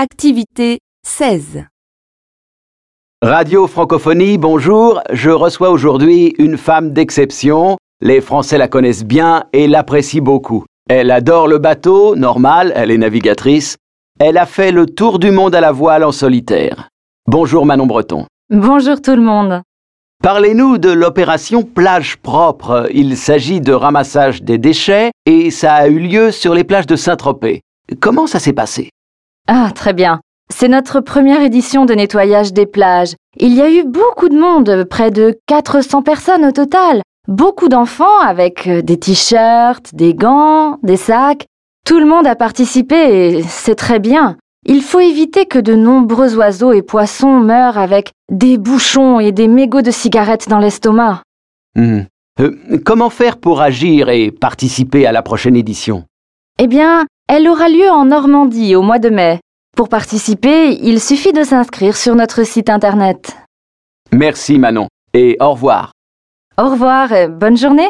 Activité 16. Radio Francophonie, bonjour. Je reçois aujourd'hui une femme d'exception. Les Français la connaissent bien et l'apprécient beaucoup. Elle adore le bateau, normal, elle est navigatrice. Elle a fait le tour du monde à la voile en solitaire. Bonjour Manon Breton. Bonjour tout le monde. Parlez-nous de l'opération Plage propre. Il s'agit de ramassage des déchets et ça a eu lieu sur les plages de Saint-Tropez. Comment ça s'est passé? Ah, très bien. C'est notre première édition de nettoyage des plages. Il y a eu beaucoup de monde, près de 400 personnes au total. Beaucoup d'enfants avec euh, des t-shirts, des gants, des sacs. Tout le monde a participé et c'est très bien. Il faut éviter que de nombreux oiseaux et poissons meurent avec des bouchons et des mégots de cigarettes dans l'estomac. Hmm. Euh, comment faire pour agir et participer à la prochaine édition? Eh bien, elle aura lieu en Normandie au mois de mai. Pour participer, il suffit de s'inscrire sur notre site internet. Merci Manon et au revoir. Au revoir et bonne journée.